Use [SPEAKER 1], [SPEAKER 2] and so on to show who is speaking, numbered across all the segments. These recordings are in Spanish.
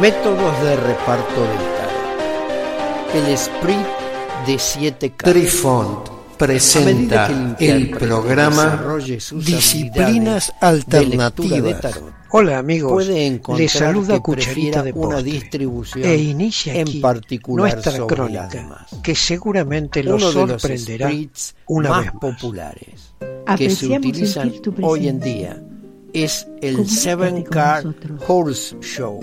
[SPEAKER 1] Métodos de reparto del tarot. El sprint de siete cartas.
[SPEAKER 2] Trifont presenta el programa Disciplinas Alternativas.
[SPEAKER 3] Hola amigos,
[SPEAKER 1] puede
[SPEAKER 3] les saluda Cucharita de
[SPEAKER 1] una distribución
[SPEAKER 3] e inicia aquí
[SPEAKER 1] en particular
[SPEAKER 3] nuestra
[SPEAKER 1] sobre
[SPEAKER 3] crónica, que seguramente los
[SPEAKER 1] Uno de los
[SPEAKER 3] sorprenderá una
[SPEAKER 1] más
[SPEAKER 3] vez más.
[SPEAKER 1] populares que se utilizan hoy en día es el
[SPEAKER 4] Comunícate
[SPEAKER 1] Seven
[SPEAKER 4] nosotros.
[SPEAKER 1] Horse Show,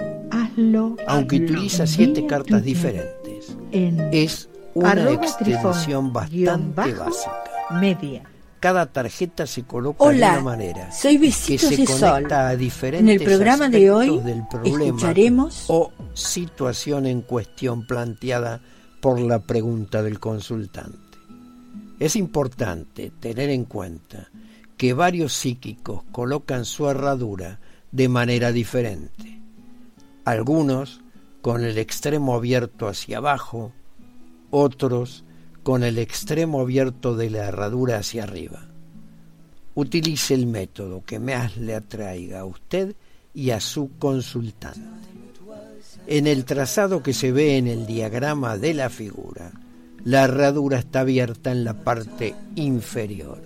[SPEAKER 4] Hazlo.
[SPEAKER 1] aunque
[SPEAKER 4] hazlo.
[SPEAKER 1] utiliza siete cartas diferentes.
[SPEAKER 4] En
[SPEAKER 1] Es una extensión
[SPEAKER 4] trifón,
[SPEAKER 1] bastante
[SPEAKER 4] bajo.
[SPEAKER 1] básica.
[SPEAKER 4] media.
[SPEAKER 1] Cada tarjeta se coloca de una manera
[SPEAKER 5] soy
[SPEAKER 1] que se
[SPEAKER 5] de
[SPEAKER 1] conecta
[SPEAKER 5] Sol.
[SPEAKER 1] a diferentes
[SPEAKER 5] En el programa de hoy
[SPEAKER 1] aspectos del problema
[SPEAKER 5] escucharemos
[SPEAKER 1] o situación en cuestión planteada por la pregunta del consultante. Es importante tener en cuenta que varios psíquicos colocan su herradura de manera diferente. Algunos con el extremo abierto hacia abajo, otros con el extremo abierto de la herradura hacia arriba. Utilice el método que más le atraiga a usted y a su consultante. En el trazado que se ve en el diagrama de la figura, la herradura está abierta en la parte inferior.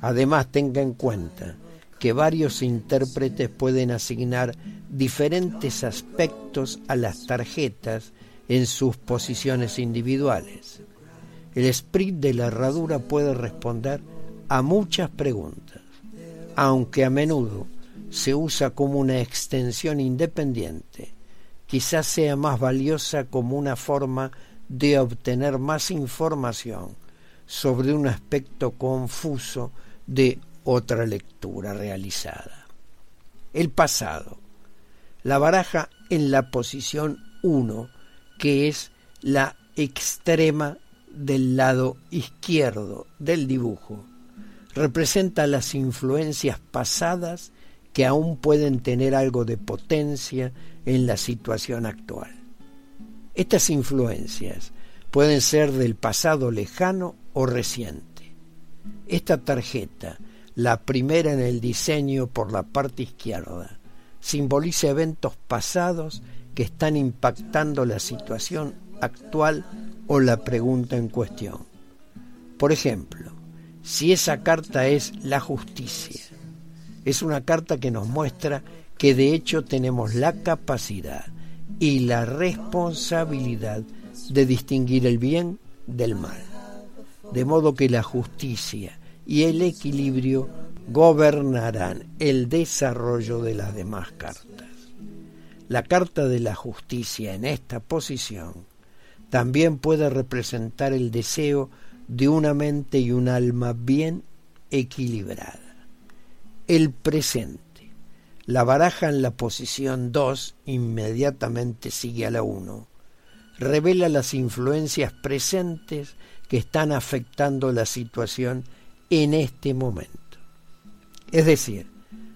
[SPEAKER 1] Además, tenga en cuenta que varios intérpretes pueden asignar diferentes aspectos a las tarjetas en sus posiciones individuales. El sprint de la herradura puede responder a muchas preguntas, aunque a menudo se usa como una extensión independiente, quizás sea más valiosa como una forma de obtener más información sobre un aspecto confuso de otra lectura realizada. El pasado. La baraja en la posición 1, que es la extrema del lado izquierdo del dibujo, representa las influencias pasadas que aún pueden tener algo de potencia en la situación actual. Estas influencias pueden ser del pasado lejano o reciente. Esta tarjeta, la primera en el diseño por la parte izquierda, simboliza eventos pasados que están impactando la situación actual o la pregunta en cuestión. Por ejemplo, si esa carta es la justicia, es una carta que nos muestra que de hecho tenemos la capacidad y la responsabilidad de distinguir el bien del mal. De modo que la justicia y el equilibrio gobernarán el desarrollo de las demás cartas. La carta de la justicia en esta posición también puede representar el deseo de una mente y un alma bien equilibrada. El presente. La baraja en la posición 2 inmediatamente sigue a la 1. Revela las influencias presentes que están afectando la situación en este momento. Es decir,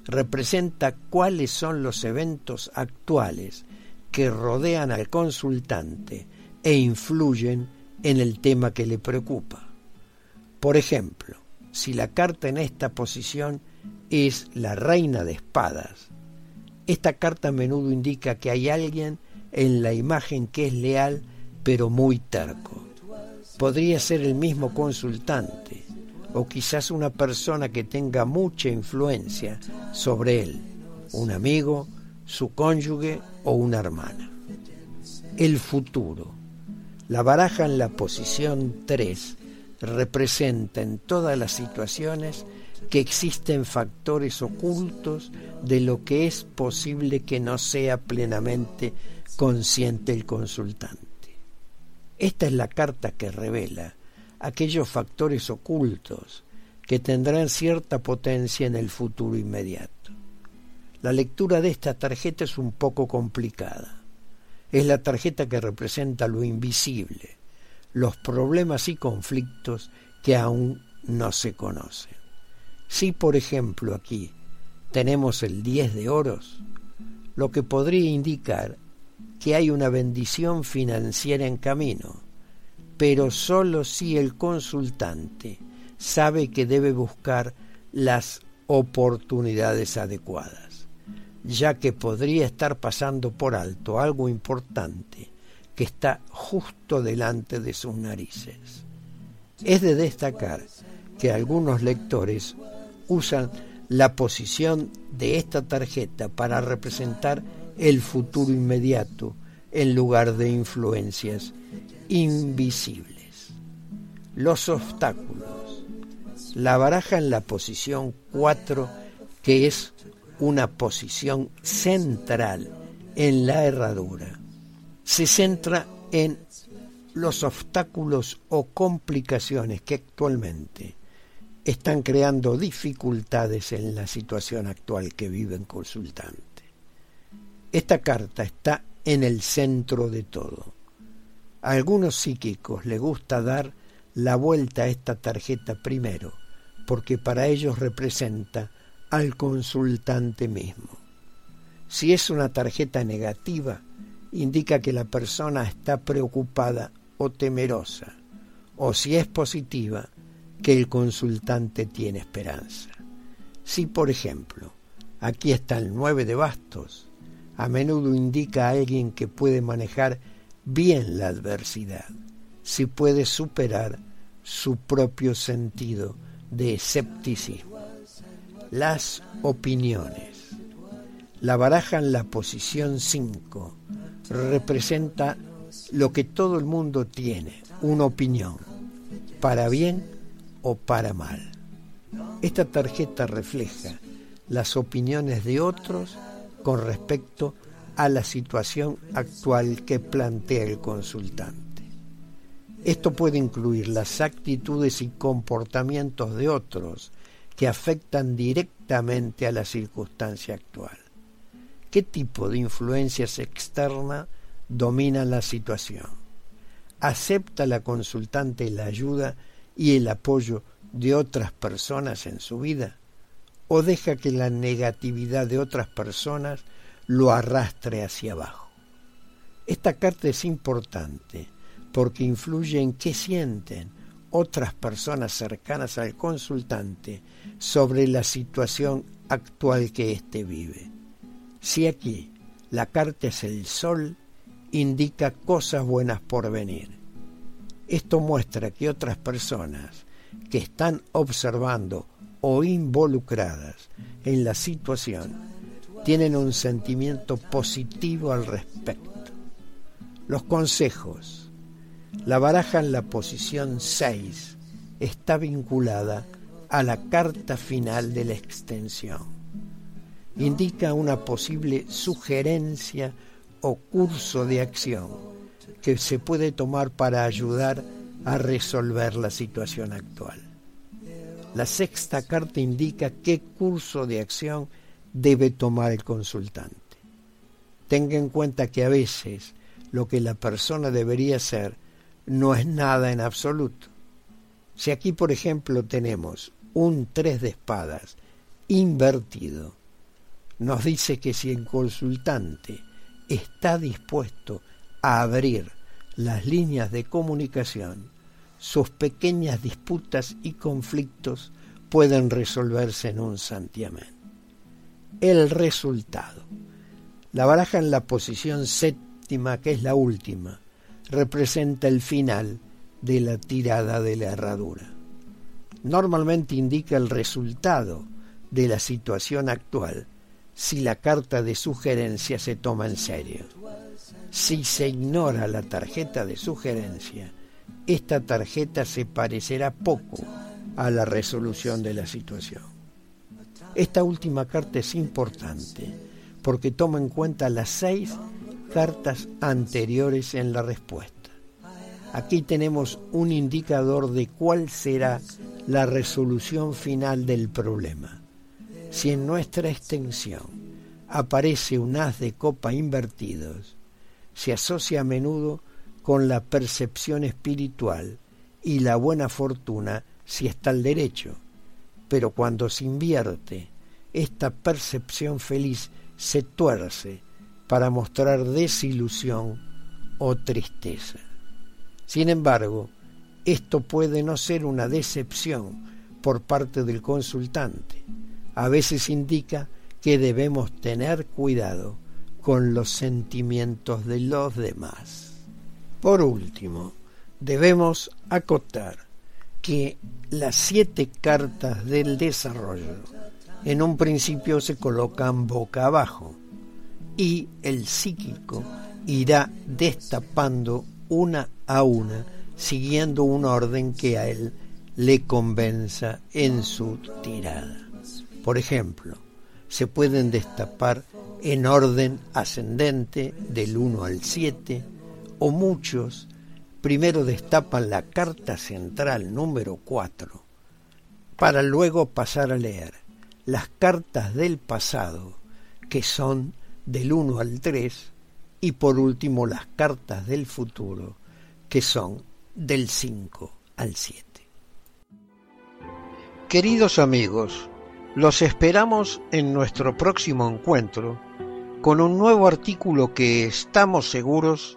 [SPEAKER 1] representa cuáles son los eventos actuales que rodean al consultante e influyen en el tema que le preocupa. Por ejemplo, si la carta en esta posición es la reina de espadas, esta carta a menudo indica que hay alguien en la imagen que es leal pero muy terco. Podría ser el mismo consultante o quizás una persona que tenga mucha influencia sobre él, un amigo, su cónyuge o una hermana. El futuro. La baraja en la posición 3 representa en todas las situaciones que existen factores ocultos de lo que es posible que no sea plenamente consciente el consultante. Esta es la carta que revela aquellos factores ocultos que tendrán cierta potencia en el futuro inmediato. La lectura de esta tarjeta es un poco complicada. Es la tarjeta que representa lo invisible, los problemas y conflictos que aún no se conocen. Si, por ejemplo, aquí tenemos el 10 de oros, lo que podría indicar que hay una bendición financiera en camino, pero solo si el consultante sabe que debe buscar las oportunidades adecuadas. ya que podría estar pasando por alto algo importante que está justo delante de sus narices. Es de destacar que algunos lectores usan la posición de esta tarjeta para representar el futuro inmediato en lugar de influencias invisibles. Los obstáculos. La baraja en la posición 4, que es una posición central en la herradura, se centra en los obstáculos o complicaciones que actualmente están creando dificultades en la situación actual que vive el consultante. Esta carta está en el centro de todo. A algunos psíquicos les gusta dar la vuelta a esta tarjeta primero, porque para ellos representa al consultante mismo. Si es una tarjeta negativa, indica que la persona está preocupada o temerosa, o si es positiva, que el consultante tiene esperanza. Si, por ejemplo, aquí está el 9 de bastos, a menudo indica a alguien que puede manejar bien la adversidad, si puede superar su propio sentido de escepticismo. Las opiniones. La baraja en la posición 5 representa lo que todo el mundo tiene, una opinión, para bien o para mal. Esta tarjeta refleja las opiniones de otros con respecto a la situación actual que plantea el consultante. Esto puede incluir las actitudes y comportamientos de otros que afectan directamente a la circunstancia actual. ¿Qué tipo de influencias externas dominan la situación? ¿Acepta la consultante la ayuda y el apoyo de otras personas en su vida? ¿O deja que la negatividad de otras personas lo arrastre hacia abajo? Esta carta es importante porque influye en qué sienten otras personas cercanas al consultante sobre la situación actual que éste vive. Si aquí la carta es el sol, indica cosas buenas por venir. Esto muestra que otras personas que están observando o involucradas en la situación tienen un sentimiento positivo al respecto. Los consejos la baraja en la posición 6 está vinculada a la carta final de la extensión. Indica una posible sugerencia o curso de acción que se puede tomar para ayudar a resolver la situación actual. La sexta carta indica qué curso de acción debe tomar el consultante. Tenga en cuenta que a veces lo que la persona debería hacer no es nada en absoluto. Si aquí, por ejemplo, tenemos un tres de espadas invertido, nos dice que si el consultante está dispuesto a abrir las líneas de comunicación, sus pequeñas disputas y conflictos pueden resolverse en un santiamén. El resultado. La baraja en la posición séptima, que es la última, representa el final de la tirada de la herradura. Normalmente indica el resultado de la situación actual si la carta de sugerencia se toma en serio. Si se ignora la tarjeta de sugerencia, esta tarjeta se parecerá poco a la resolución de la situación. Esta última carta es importante porque toma en cuenta las seis cartas anteriores en la respuesta. Aquí tenemos un indicador de cuál será la resolución final del problema. Si en nuestra extensión aparece un haz de copa invertidos, se asocia a menudo con la percepción espiritual y la buena fortuna si está al derecho. Pero cuando se invierte, esta percepción feliz se tuerce para mostrar desilusión o tristeza. Sin embargo, esto puede no ser una decepción por parte del consultante. A veces indica que debemos tener cuidado con los sentimientos de los demás. Por último, debemos acotar que las siete cartas del desarrollo en un principio se colocan boca abajo y el psíquico irá destapando una a una siguiendo un orden que a él le convenza en su tirada. Por ejemplo, se pueden destapar en orden ascendente del 1 al 7 o muchos primero destapan la carta central número 4 para luego pasar a leer las cartas del pasado que son del 1 al 3 y por último las cartas del futuro que son del 5 al 7.
[SPEAKER 3] Queridos amigos, los esperamos en nuestro próximo encuentro con un nuevo artículo que estamos seguros